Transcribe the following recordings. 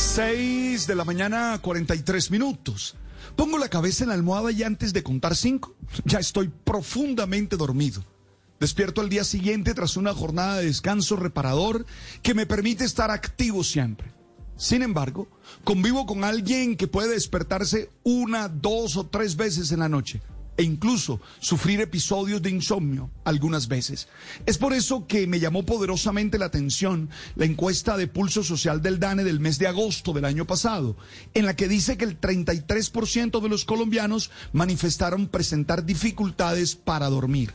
6 de la mañana, 43 minutos. Pongo la cabeza en la almohada y antes de contar cinco, ya estoy profundamente dormido. Despierto al día siguiente tras una jornada de descanso reparador que me permite estar activo siempre. Sin embargo, convivo con alguien que puede despertarse una, dos o tres veces en la noche e incluso sufrir episodios de insomnio algunas veces. Es por eso que me llamó poderosamente la atención la encuesta de pulso social del DANE del mes de agosto del año pasado, en la que dice que el 33% de los colombianos manifestaron presentar dificultades para dormir.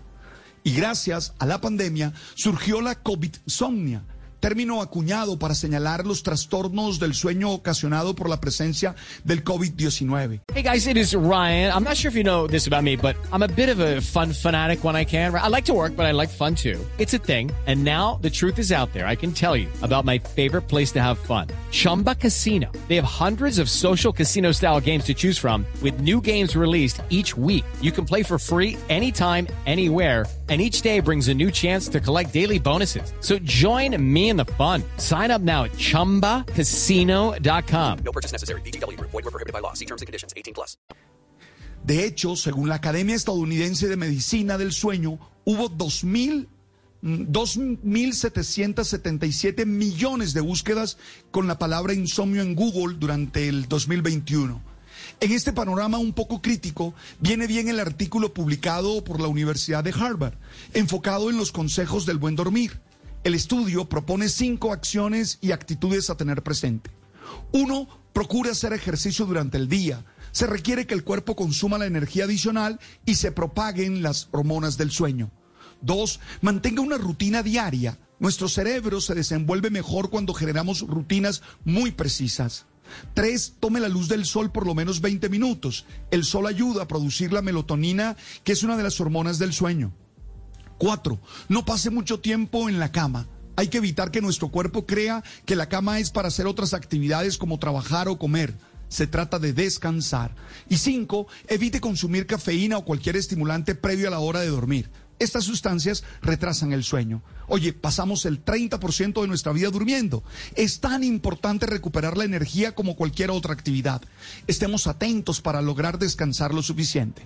Y gracias a la pandemia surgió la COVID-somnia término acuñado para señalar los trastornos del sueño ocasionado por la presencia del COVID-19. Hey guys, it is Ryan. I'm not sure if you know this about me, but I'm a bit of a fun fanatic when I can. I like to work, but I like fun too. It's a thing. And now the truth is out there. I can tell you about my favorite place to have fun. Chumba Casino. They have hundreds of social casino style games to choose from with new games released each week. You can play for free anytime, anywhere and each day brings a new chance to collect daily bonuses. So join me in the fun. Sign up now at ChumbaCasino.com. No purchase necessary. BGW. Void were prohibited by law. See terms and conditions. 18 plus. De hecho, según la Academia Estadounidense de Medicina del Sueño, hubo 2.000 2.777 millones de búsquedas con la palabra insomnio en Google durante el 2021. En este panorama un poco crítico, viene bien el artículo publicado por la Universidad de Harvard, enfocado en los consejos del buen dormir. El estudio propone cinco acciones y actitudes a tener presente. Uno, procure hacer ejercicio durante el día. Se requiere que el cuerpo consuma la energía adicional y se propaguen las hormonas del sueño. Dos, mantenga una rutina diaria. Nuestro cerebro se desenvuelve mejor cuando generamos rutinas muy precisas. Tres, tome la luz del sol por lo menos 20 minutos. El sol ayuda a producir la melatonina, que es una de las hormonas del sueño. Cuatro, no pase mucho tiempo en la cama. Hay que evitar que nuestro cuerpo crea que la cama es para hacer otras actividades como trabajar o comer. Se trata de descansar. Y cinco, evite consumir cafeína o cualquier estimulante previo a la hora de dormir. Estas sustancias retrasan el sueño. Oye, pasamos el 30% de nuestra vida durmiendo. Es tan importante recuperar la energía como cualquier otra actividad. Estemos atentos para lograr descansar lo suficiente.